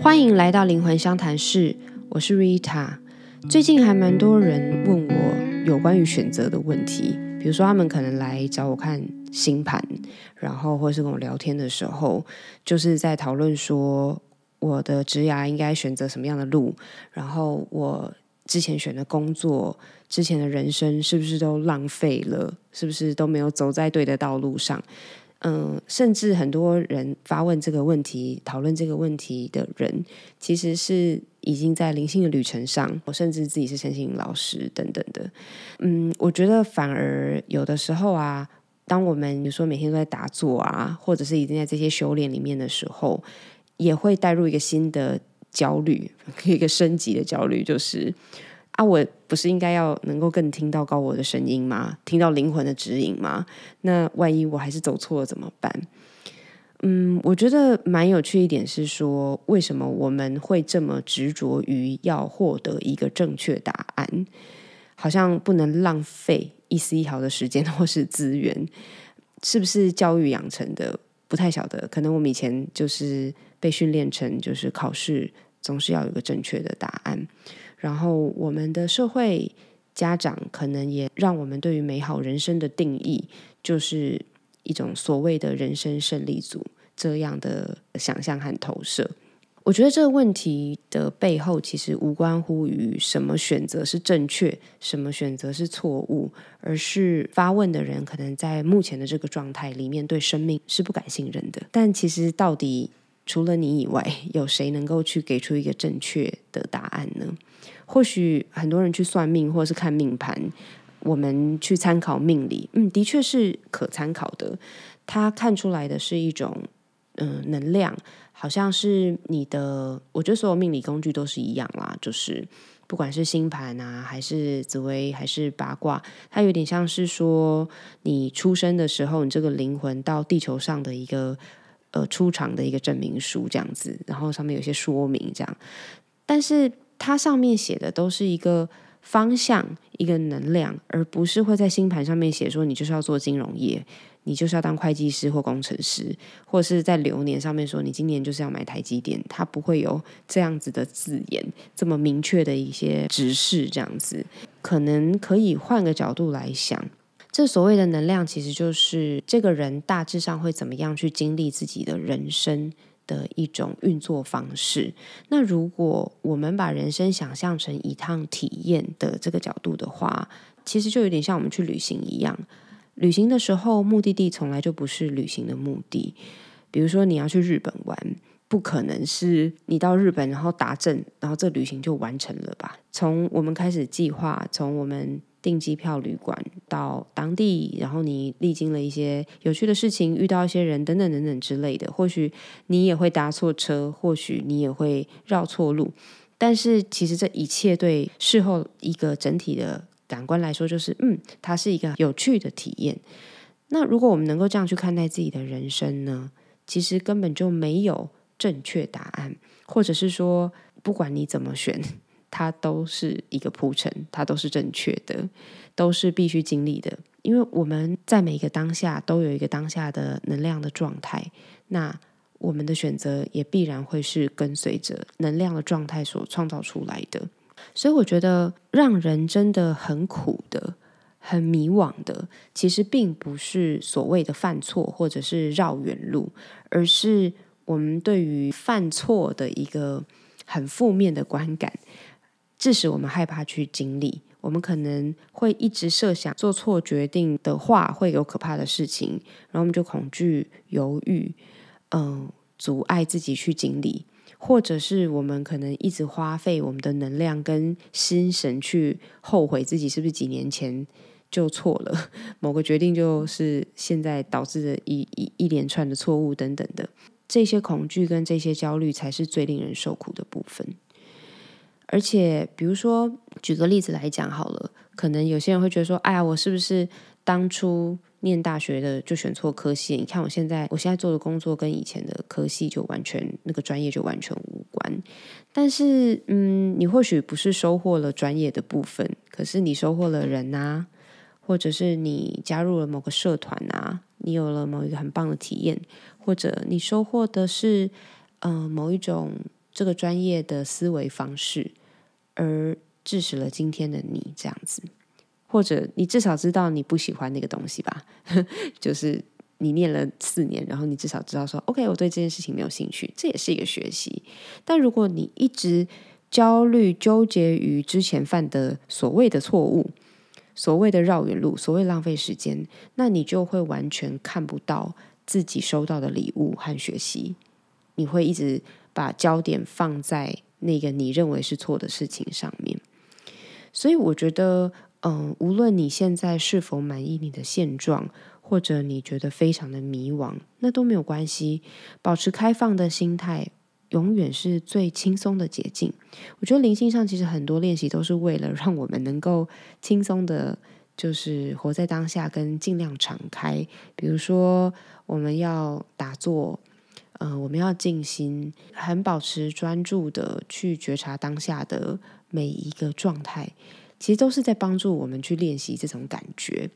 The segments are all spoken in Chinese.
欢迎来到灵魂相谈室，我是 Rita。最近还蛮多人问我有关于选择的问题，比如说他们可能来找我看星盘，然后或是跟我聊天的时候，就是在讨论说我的职涯应该选择什么样的路，然后我之前选的工作、之前的人生是不是都浪费了，是不是都没有走在对的道路上。嗯，甚至很多人发问这个问题、讨论这个问题的人，其实是已经在灵性的旅程上，我甚至自己是身心老师等等的。嗯，我觉得反而有的时候啊，当我们比如说每天都在打坐啊，或者是已经在这些修炼里面的时候，也会带入一个新的焦虑，一个升级的焦虑，就是。啊，我不是应该要能够更听到高我的声音吗？听到灵魂的指引吗？那万一我还是走错了怎么办？嗯，我觉得蛮有趣一点是说，为什么我们会这么执着于要获得一个正确答案？好像不能浪费一丝一毫的时间或是资源，是不是教育养成的？不太晓得，可能我们以前就是被训练成，就是考试总是要有个正确的答案。然后，我们的社会家长可能也让我们对于美好人生的定义，就是一种所谓的人生胜利组这样的想象和投射。我觉得这个问题的背后，其实无关乎于什么选择是正确，什么选择是错误，而是发问的人可能在目前的这个状态里面，对生命是不敢信任的。但其实，到底除了你以外，有谁能够去给出一个正确的答案呢？或许很多人去算命或者是看命盘，我们去参考命理，嗯，的确是可参考的。它看出来的是一种嗯能量，好像是你的。我觉得所有命理工具都是一样啦，就是不管是星盘啊，还是紫薇，还是八卦，它有点像是说你出生的时候，你这个灵魂到地球上的一个呃出场的一个证明书这样子，然后上面有些说明这样，但是。它上面写的都是一个方向、一个能量，而不是会在星盘上面写说你就是要做金融业，你就是要当会计师或工程师，或是在流年上面说你今年就是要买台积电，它不会有这样子的字眼，这么明确的一些指示。这样子，可能可以换个角度来想，这所谓的能量，其实就是这个人大致上会怎么样去经历自己的人生。的一种运作方式。那如果我们把人生想象成一趟体验的这个角度的话，其实就有点像我们去旅行一样。旅行的时候，目的地从来就不是旅行的目的。比如说，你要去日本玩，不可能是你到日本然后打证，然后这旅行就完成了吧？从我们开始计划，从我们。订机票、旅馆到当地，然后你历经了一些有趣的事情，遇到一些人等等等等之类的。或许你也会搭错车，或许你也会绕错路。但是其实这一切对事后一个整体的感官来说，就是嗯，它是一个有趣的体验。那如果我们能够这样去看待自己的人生呢？其实根本就没有正确答案，或者是说，不管你怎么选。它都是一个铺陈，它都是正确的，都是必须经历的。因为我们在每一个当下都有一个当下的能量的状态，那我们的选择也必然会是跟随着能量的状态所创造出来的。所以，我觉得让人真的很苦的、很迷惘的，其实并不是所谓的犯错或者是绕远路，而是我们对于犯错的一个很负面的观感。致使我们害怕去经历，我们可能会一直设想做错决定的话会有可怕的事情，然后我们就恐惧、犹豫，嗯，阻碍自己去经历，或者是我们可能一直花费我们的能量跟心神去后悔自己是不是几年前就错了 某个决定，就是现在导致的一一一连串的错误等等的，这些恐惧跟这些焦虑才是最令人受苦的部分。而且，比如说，举个例子来讲好了，可能有些人会觉得说：“哎呀，我是不是当初念大学的就选错科系？你看我现在，我现在做的工作跟以前的科系就完全那个专业就完全无关。”但是，嗯，你或许不是收获了专业的部分，可是你收获了人啊，或者是你加入了某个社团啊，你有了某一个很棒的体验，或者你收获的是，嗯，某一种。这个专业的思维方式，而致使了今天的你这样子。或者你至少知道你不喜欢那个东西吧，就是你念了四年，然后你至少知道说，OK，我对这件事情没有兴趣，这也是一个学习。但如果你一直焦虑、纠结于之前犯的所谓的错误，所谓的绕远路，所谓浪费时间，那你就会完全看不到自己收到的礼物和学习。你会一直把焦点放在那个你认为是错的事情上面。所以我觉得。嗯，无论你现在是否满意你的现状，或者你觉得非常的迷惘，那都没有关系。保持开放的心态，永远是最轻松的捷径。我觉得灵性上其实很多练习都是为了 让我们能够轻松的，就是活在当下，跟尽量敞开。比如说，我们要打坐，嗯，我们要静心，很保持专注的去觉察当下的每一个状态。其实都是在帮助我们去练习这种感觉，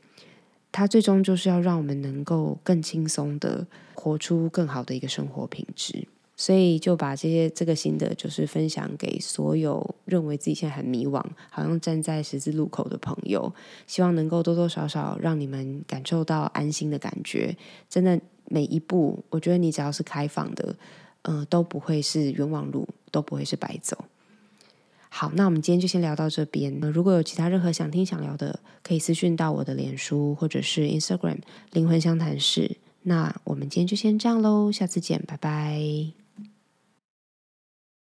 它最终就是要让我们能够更轻松的活出更好的一个生活品质。所以就把这些这个心得，就是分享给所有认为自己现在很迷惘，好像站在十字路口的朋友，希望能够多多少少让你们感受到安心的感觉。真的每一步，我觉得你只要是开放的，嗯，都不会是冤枉路，都不会是白走。好，那我们今天就先聊到这边。如果有其他任何想听、想聊的，可以私讯到我的脸书或者是 Instagram“ 灵魂相谈室”。那我们今天就先这样喽，下次见，拜拜。